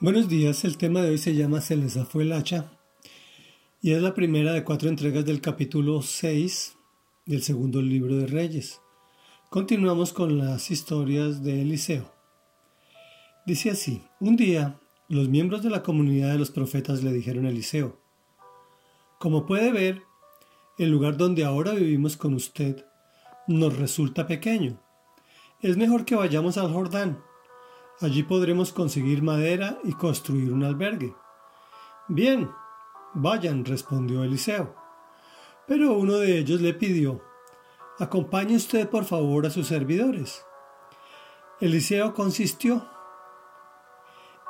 Buenos días, el tema de hoy se llama Se les zafó el hacha y es la primera de cuatro entregas del capítulo 6 del segundo libro de Reyes. Continuamos con las historias de Eliseo. Dice así, un día los miembros de la comunidad de los profetas le dijeron a Eliseo, como puede ver, el lugar donde ahora vivimos con usted nos resulta pequeño. Es mejor que vayamos al Jordán Allí podremos conseguir madera y construir un albergue. Bien, vayan, respondió Eliseo. Pero uno de ellos le pidió, acompañe usted por favor a sus servidores. Eliseo consistió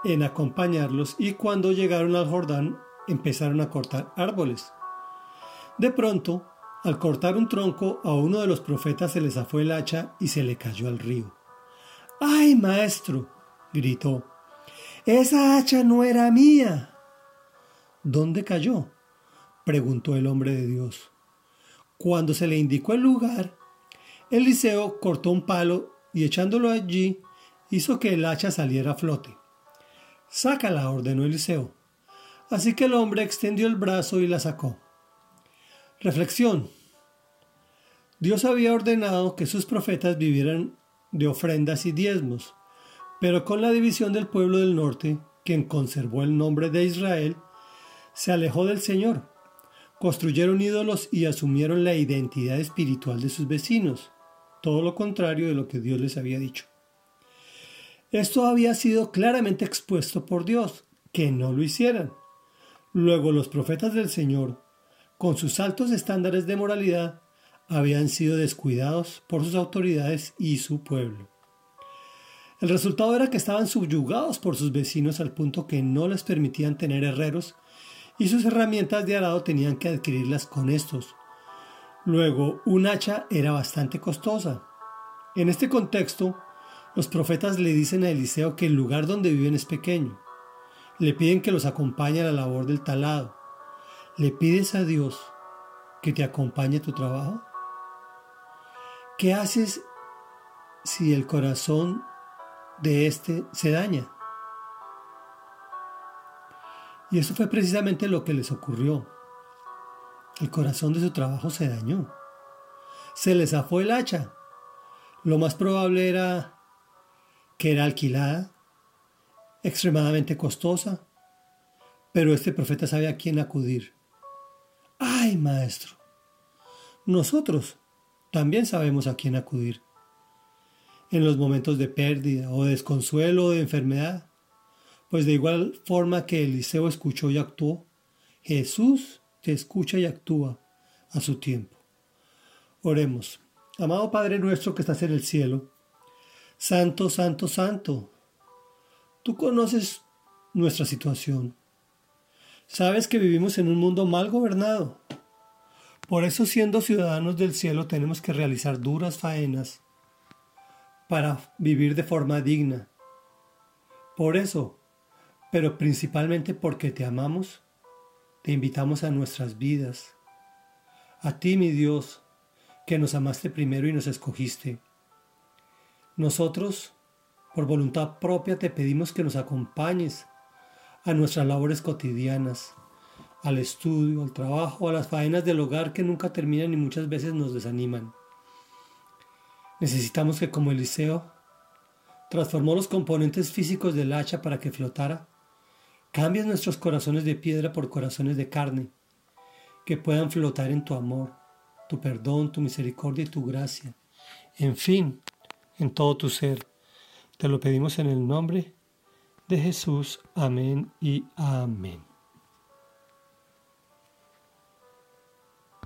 en acompañarlos y cuando llegaron al Jordán empezaron a cortar árboles. De pronto, al cortar un tronco, a uno de los profetas se le zafó el hacha y se le cayó al río. ¡Ay, maestro! Gritó. Esa hacha no era mía. ¿Dónde cayó? preguntó el hombre de Dios. Cuando se le indicó el lugar, Eliseo cortó un palo y echándolo allí hizo que el hacha saliera a flote. Sácala, ordenó Eliseo. Así que el hombre extendió el brazo y la sacó. Reflexión. Dios había ordenado que sus profetas vivieran de ofrendas y diezmos, pero con la división del pueblo del norte, quien conservó el nombre de Israel, se alejó del Señor. Construyeron ídolos y asumieron la identidad espiritual de sus vecinos, todo lo contrario de lo que Dios les había dicho. Esto había sido claramente expuesto por Dios, que no lo hicieran. Luego los profetas del Señor, con sus altos estándares de moralidad, habían sido descuidados por sus autoridades y su pueblo. El resultado era que estaban subyugados por sus vecinos al punto que no les permitían tener herreros y sus herramientas de arado tenían que adquirirlas con estos. Luego, un hacha era bastante costosa. En este contexto, los profetas le dicen a Eliseo que el lugar donde viven es pequeño. Le piden que los acompañe a la labor del talado. ¿Le pides a Dios que te acompañe a tu trabajo? ¿Qué haces si el corazón de éste se daña. Y eso fue precisamente lo que les ocurrió. El corazón de su trabajo se dañó. Se les zafó el hacha. Lo más probable era que era alquilada, extremadamente costosa, pero este profeta sabe a quién acudir. ¡Ay, maestro! Nosotros también sabemos a quién acudir en los momentos de pérdida o desconsuelo o de enfermedad. Pues de igual forma que Eliseo escuchó y actuó, Jesús te escucha y actúa a su tiempo. Oremos. Amado Padre nuestro que estás en el cielo, Santo, Santo, Santo, tú conoces nuestra situación. Sabes que vivimos en un mundo mal gobernado. Por eso siendo ciudadanos del cielo tenemos que realizar duras faenas para vivir de forma digna. Por eso, pero principalmente porque te amamos, te invitamos a nuestras vidas. A ti, mi Dios, que nos amaste primero y nos escogiste. Nosotros, por voluntad propia, te pedimos que nos acompañes a nuestras labores cotidianas, al estudio, al trabajo, a las faenas del hogar que nunca terminan y muchas veces nos desaniman. Necesitamos que como Eliseo transformó los componentes físicos del hacha para que flotara, cambies nuestros corazones de piedra por corazones de carne, que puedan flotar en tu amor, tu perdón, tu misericordia y tu gracia. En fin, en todo tu ser. Te lo pedimos en el nombre de Jesús. Amén y amén.